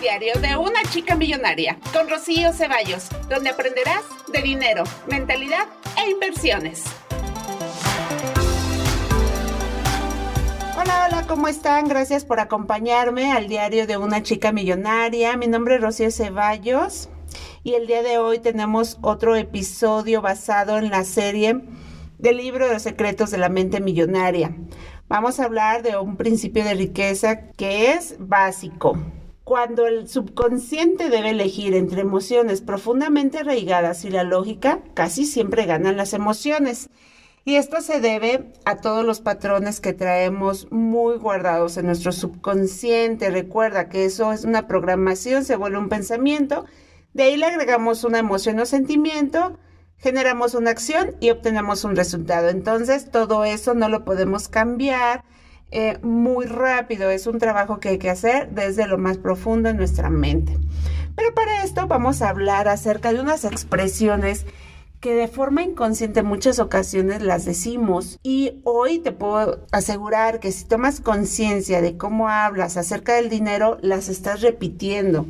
diario de una chica millonaria con Rocío Ceballos, donde aprenderás de dinero, mentalidad e inversiones. Hola, hola, ¿cómo están? Gracias por acompañarme al diario de una chica millonaria. Mi nombre es Rocío Ceballos y el día de hoy tenemos otro episodio basado en la serie del libro de los secretos de la mente millonaria. Vamos a hablar de un principio de riqueza que es básico. Cuando el subconsciente debe elegir entre emociones profundamente arraigadas y la lógica, casi siempre ganan las emociones. Y esto se debe a todos los patrones que traemos muy guardados en nuestro subconsciente. Recuerda que eso es una programación, se vuelve un pensamiento. De ahí le agregamos una emoción o sentimiento generamos una acción y obtenemos un resultado. Entonces, todo eso no lo podemos cambiar eh, muy rápido. Es un trabajo que hay que hacer desde lo más profundo en nuestra mente. Pero para esto vamos a hablar acerca de unas expresiones que de forma inconsciente en muchas ocasiones las decimos y hoy te puedo asegurar que si tomas conciencia de cómo hablas acerca del dinero, las estás repitiendo.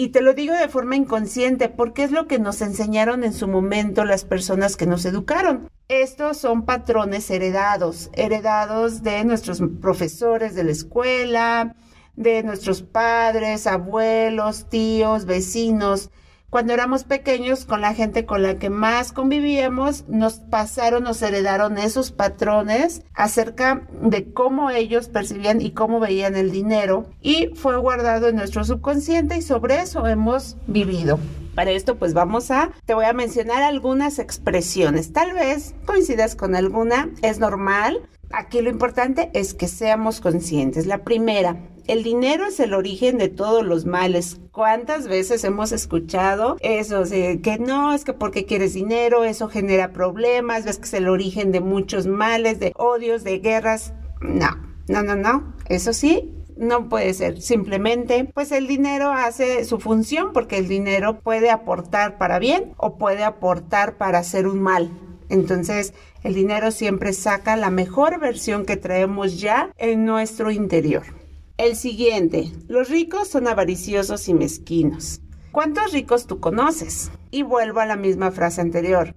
Y te lo digo de forma inconsciente porque es lo que nos enseñaron en su momento las personas que nos educaron. Estos son patrones heredados, heredados de nuestros profesores de la escuela, de nuestros padres, abuelos, tíos, vecinos cuando éramos pequeños, con la gente con la que más convivíamos, nos pasaron, nos heredaron esos patrones acerca de cómo ellos percibían y cómo veían el dinero y fue guardado en nuestro subconsciente y sobre eso hemos vivido. Para esto pues vamos a, te voy a mencionar algunas expresiones. Tal vez coincidas con alguna, es normal. Aquí lo importante es que seamos conscientes. La primera, el dinero es el origen de todos los males. ¿Cuántas veces hemos escuchado eso? que no, es que porque quieres dinero, eso genera problemas, ves que es el origen de muchos males, de odios, de guerras. No, no, no, no. Eso sí, no puede ser. Simplemente, pues el dinero hace su función porque el dinero puede aportar para bien o puede aportar para hacer un mal. Entonces, el dinero siempre saca la mejor versión que traemos ya en nuestro interior. El siguiente, los ricos son avariciosos y mezquinos. ¿Cuántos ricos tú conoces? Y vuelvo a la misma frase anterior.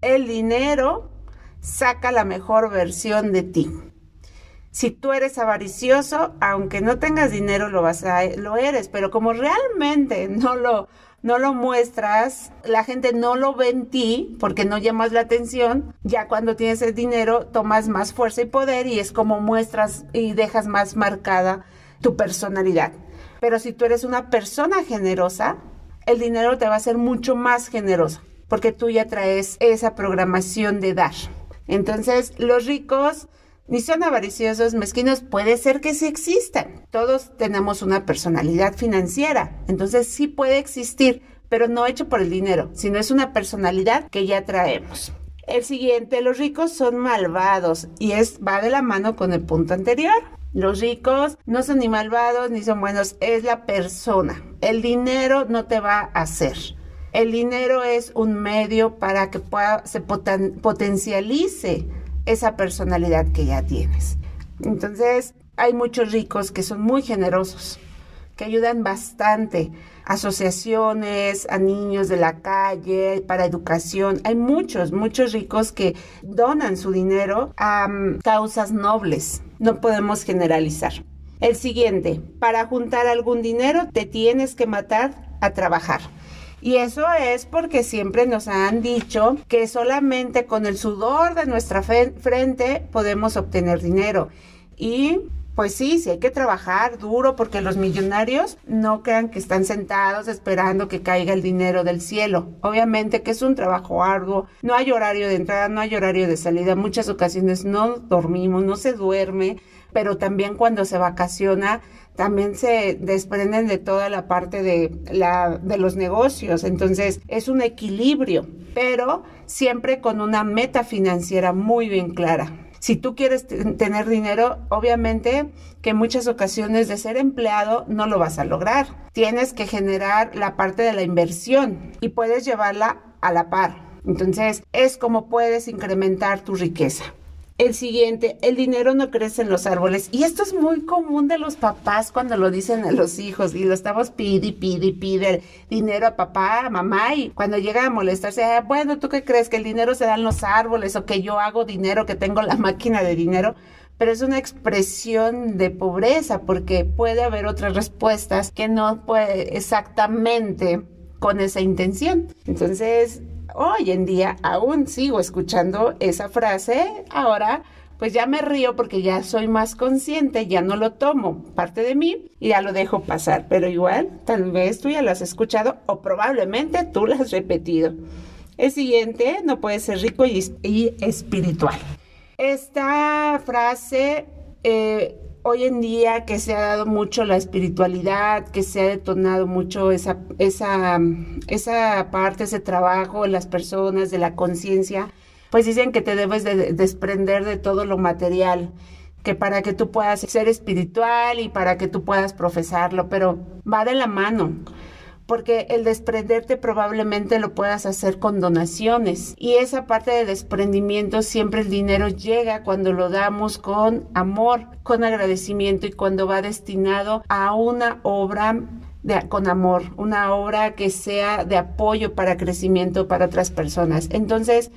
El dinero saca la mejor versión de ti. Si tú eres avaricioso, aunque no tengas dinero, lo vas a, lo eres, pero como realmente no lo, no lo muestras, la gente no lo ve en ti porque no llamas la atención, ya cuando tienes el dinero tomas más fuerza y poder y es como muestras y dejas más marcada tu personalidad. Pero si tú eres una persona generosa, el dinero te va a ser mucho más generoso, porque tú ya traes esa programación de dar. Entonces, los ricos ni son avariciosos, mezquinos, puede ser que sí existan. Todos tenemos una personalidad financiera, entonces sí puede existir, pero no hecho por el dinero, sino es una personalidad que ya traemos. El siguiente, los ricos son malvados y es va de la mano con el punto anterior. Los ricos no son ni malvados ni son buenos, es la persona. El dinero no te va a hacer. El dinero es un medio para que pueda, se potencialice esa personalidad que ya tienes. Entonces, hay muchos ricos que son muy generosos, que ayudan bastante. Asociaciones, a niños de la calle, para educación. Hay muchos, muchos ricos que donan su dinero a mm, causas nobles no podemos generalizar. El siguiente, para juntar algún dinero te tienes que matar a trabajar. Y eso es porque siempre nos han dicho que solamente con el sudor de nuestra frente podemos obtener dinero. Y pues sí, sí hay que trabajar duro porque los millonarios no crean que están sentados esperando que caiga el dinero del cielo. Obviamente que es un trabajo arduo, no hay horario de entrada, no hay horario de salida. Muchas ocasiones no dormimos, no se duerme, pero también cuando se vacaciona también se desprenden de toda la parte de, la, de los negocios. Entonces es un equilibrio, pero siempre con una meta financiera muy bien clara. Si tú quieres tener dinero, obviamente que en muchas ocasiones de ser empleado no lo vas a lograr. Tienes que generar la parte de la inversión y puedes llevarla a la par. Entonces, es como puedes incrementar tu riqueza. El siguiente, el dinero no crece en los árboles. Y esto es muy común de los papás cuando lo dicen a los hijos y lo estamos pide y pide pide dinero a papá, a mamá y cuando llega a molestarse, ah, bueno, ¿tú qué crees? Que el dinero se da en los árboles o que yo hago dinero, que tengo la máquina de dinero pero es una expresión de pobreza porque puede haber otras respuestas que no puede exactamente con esa intención. Entonces, hoy en día aún sigo escuchando esa frase, ahora pues ya me río porque ya soy más consciente, ya no lo tomo parte de mí y ya lo dejo pasar, pero igual tal vez tú ya lo has escuchado o probablemente tú lo has repetido. El siguiente, no puede ser rico y, espiritual. Esta frase, eh, hoy en día que se ha dado mucho la espiritualidad, que se ha detonado mucho esa, esa, esa parte, ese trabajo en las personas, de la conciencia, pues dicen que te debes de desprender de todo lo material que para que tú puedas ser espiritual y para que tú puedas profesarlo, pero va de la mano porque el desprenderte probablemente lo puedas hacer con donaciones y esa parte de desprendimiento siempre el dinero llega cuando lo damos con amor, con agradecimiento y cuando va destinado a una obra de, con amor, una obra que sea de apoyo para crecimiento para otras personas. Entonces,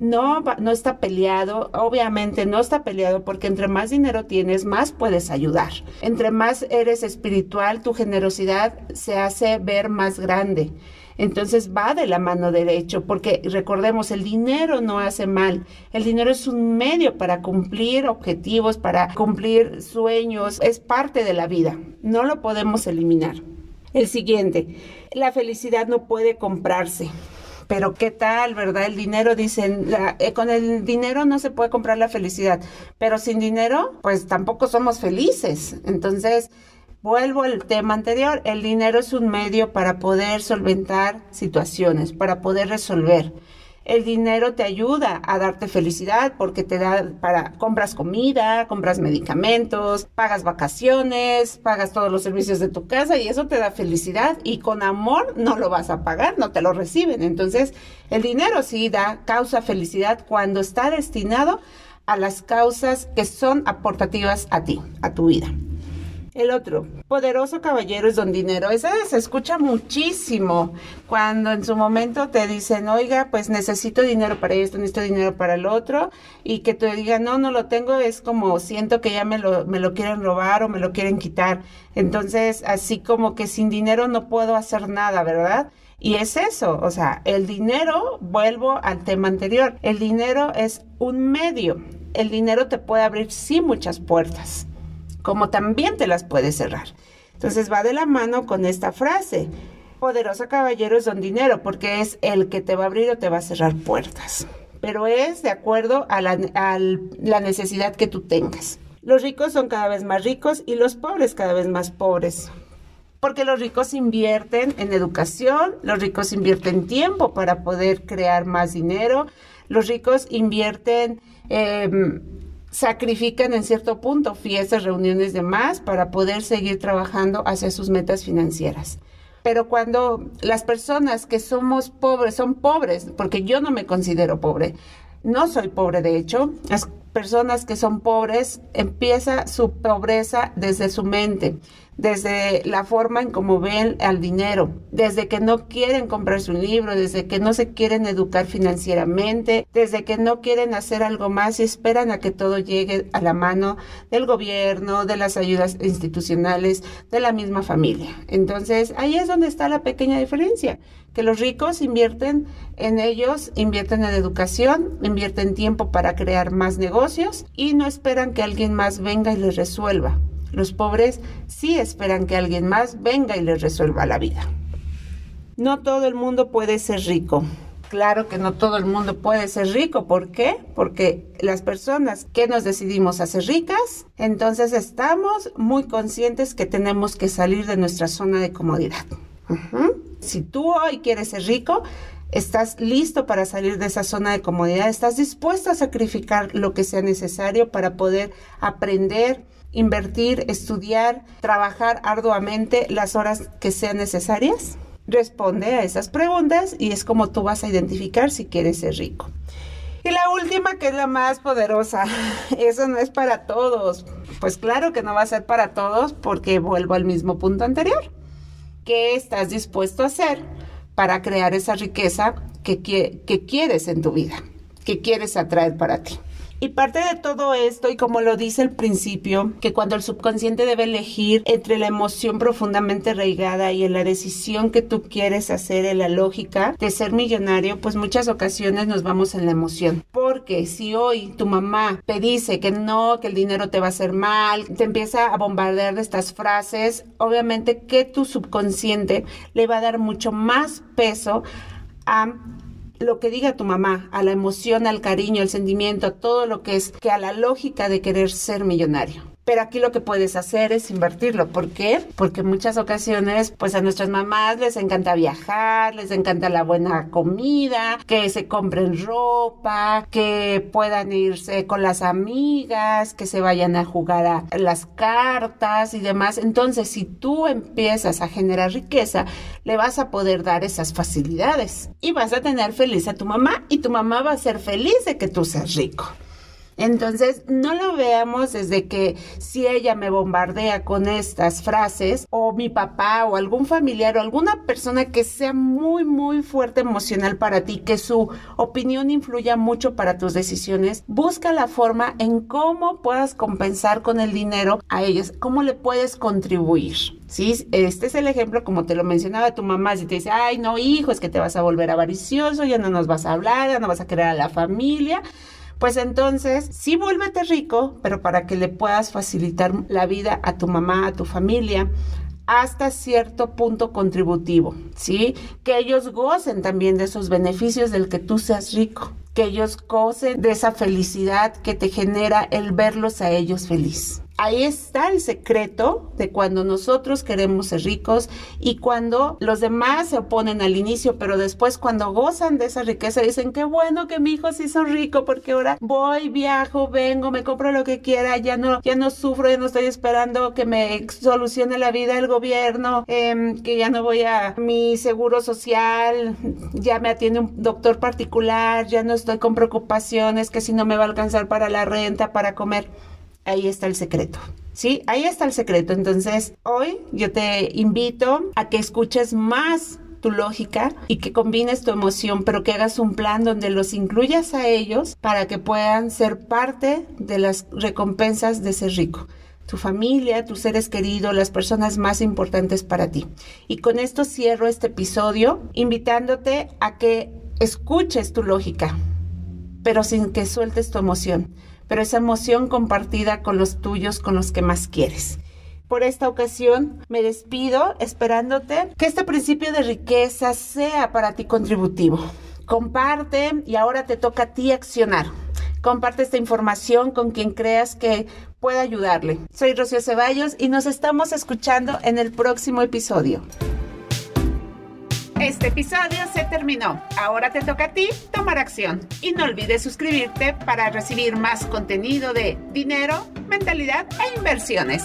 no, no está peleado, obviamente no está peleado porque entre más dinero tienes, más puedes ayudar. Entre más eres espiritual, tu generosidad se hace ver más grande. Entonces va de la mano derecho, porque recordemos, el dinero no hace mal. El dinero es un medio para cumplir objetivos, para cumplir sueños, es parte de la vida. No lo podemos eliminar. El siguiente, la felicidad no puede comprarse pero ¿qué tal, verdad? El dinero, dicen, eh, con el dinero no se puede comprar la felicidad, pero sin dinero, pues tampoco somos felices. Entonces, vuelvo al tema anterior, el dinero es un medio para poder solventar situaciones, para poder resolver. El dinero te ayuda a darte felicidad porque te da para compras comida, compras medicamentos, pagas vacaciones, pagas todos los servicios de tu casa y eso te da felicidad y con amor no lo vas a pagar, no te lo reciben. Entonces, el dinero sí da causa felicidad cuando está destinado a las causas que son aportativas a ti, a tu vida. El otro, poderoso caballero es don dinero. Ese se escucha muchísimo cuando en su momento te dicen, oiga, pues necesito dinero para esto, necesito dinero para el otro, y que te digan, no, no lo tengo, es como siento que ya me lo, me lo quieren robar o me lo quieren quitar. Entonces, así como que sin dinero no puedo hacer nada, ¿verdad? Y es eso, o sea, el dinero, vuelvo al tema anterior, el dinero es un medio. El dinero te puede abrir sí muchas puertas como también te las puedes cerrar. Entonces va de la mano con esta frase. Poderoso caballero es don dinero, porque es el que te va a abrir o te va a cerrar puertas. Pero es de acuerdo a la, necesidad que tú tengas. Los ricos son cada vez más ricos y los pobres cada vez más pobres. Porque los ricos invierten en educación, los ricos invierten tiempo para poder crear más dinero, los ricos invierten eh, sacrifican en cierto punto fiestas, reuniones de más para poder seguir trabajando hacia sus metas financieras. Pero cuando las personas que somos pobres son pobres, porque yo no me considero pobre, no soy pobre de hecho, las personas que son pobres empieza su pobreza desde su mente desde la forma en cómo ven al dinero, desde que no quieren comprarse un libro, desde que no se quieren educar financieramente, desde que no quieren hacer algo más y esperan a que todo llegue a la mano del gobierno, de las ayudas institucionales, de la misma familia. Entonces, ahí es donde está la pequeña diferencia, que los ricos invierten en ellos, invierten en educación, invierten tiempo para crear más negocios y no esperan que alguien más venga y les resuelva. Los pobres sí esperan que alguien más venga y les resuelva la vida. No todo el mundo puede ser rico. Claro que no todo el mundo puede ser rico. ¿Por qué? Porque las personas que nos decidimos a ser ricas, entonces estamos muy conscientes que tenemos que salir de nuestra zona de comodidad. Si tú hoy quieres ser rico, estás listo para salir de esa zona de comodidad, estás dispuesto a sacrificar lo que sea necesario para poder aprender, invertir, estudiar, trabajar arduamente las horas que sean necesarias? Responde a esas preguntas y es como tú vas a identificar si quieres ser rico. Y la última, que es la más poderosa, eso no es para todos. Pues claro que no va a ser para todos porque vuelvo al mismo punto anterior. ¿Qué estás dispuesto a hacer para crear esa riqueza que, que quieres en tu vida, que quieres atraer para ti? Y parte de todo esto, y como lo dice el principio, que cuando el subconsciente debe elegir entre la emoción profundamente arraigada y en la decisión que tú quieres hacer en la lógica de ser millonario, pues muchas ocasiones nos vamos en la emoción. Porque si hoy tu mamá te dice que no, que el dinero te va a hacer mal, te empieza a bombardear de estas frases, obviamente que tu subconsciente le va a dar mucho más peso a lo que diga tu mamá, a la emoción, al cariño, al sentimiento, a todo lo que es, que a la lógica de querer ser millonario. Pero aquí lo que puedes hacer es invertirlo. ¿Por qué? Porque muchas ocasiones, pues a nuestras mamás les encanta viajar, les encanta la buena comida, que se compren ropa, que puedan irse con las amigas, que se vayan a jugar a las cartas y demás. Entonces, si tú empiezas a generar riqueza, le vas a poder dar esas facilidades y vas a tener feliz a tu mamá y tu mamá va a ser feliz de que tú seas rico. Entonces, no lo veamos desde que si ella me bombardea con estas frases, o mi papá, o algún familiar, o alguna persona que sea muy, muy fuerte emocional para ti, que su opinión influya mucho para tus decisiones, busca la forma en cómo puedas compensar con el dinero a ellos, cómo le puedes contribuir. Sí, este es el ejemplo, como te lo mencionaba tu mamá, si te dice, ay, no, hijo, es que te vas a volver avaricioso, ya no nos vas a hablar, ya no vas a querer a la familia pues entonces sí vuélvete rico, pero para que le puedas facilitar la vida a tu mamá, a tu familia, hasta cierto punto contributivo, ¿sí? Que ellos gocen también de esos beneficios del que tú seas rico, que ellos gocen de esa felicidad que te genera el verlos a ellos feliz ahí está el secreto de cuando nosotros queremos ser ricos y cuando los demás se oponen al inicio, pero después cuando gozan de esa riqueza dicen, qué bueno que mi hijo se hizo rico porque ahora voy, viajo, vengo, me compro lo que quiera, ya no, ya no sufro, ya no estoy esperando que me solucione la vida el gobierno, em, que ya no voy a mi seguro social, ya me atiende un doctor particular, ya no estoy con preocupaciones que si no me va a alcanzar para la renta, para comer ahí está el secreto. Sí, ahí está el secreto. Entonces, hoy yo te invito a que escuches más tu lógica y que combines tu emoción, pero que hagas un plan donde los incluyas a ellos para que puedan ser parte de las recompensas de ser rico. Tu familia, tus seres queridos, las personas más importantes para ti. Y con esto cierro este episodio invitándote a que escuches tu lógica, pero sin que sueltes tu emoción pero esa emoción compartida con los tuyos, con los que más quieres. Por esta ocasión me despido esperándote que este principio de riqueza sea para ti contributivo. Comparte y ahora te toca a ti accionar. Comparte esta información con quien creas que pueda ayudarle. Soy Rocío Ceballos y nos estamos escuchando en el próximo episodio. Este episodio se terminó. Ahora te toca a ti tomar acción. Y no olvides suscribirte para recibir más contenido de dinero, mentalidad e inversiones.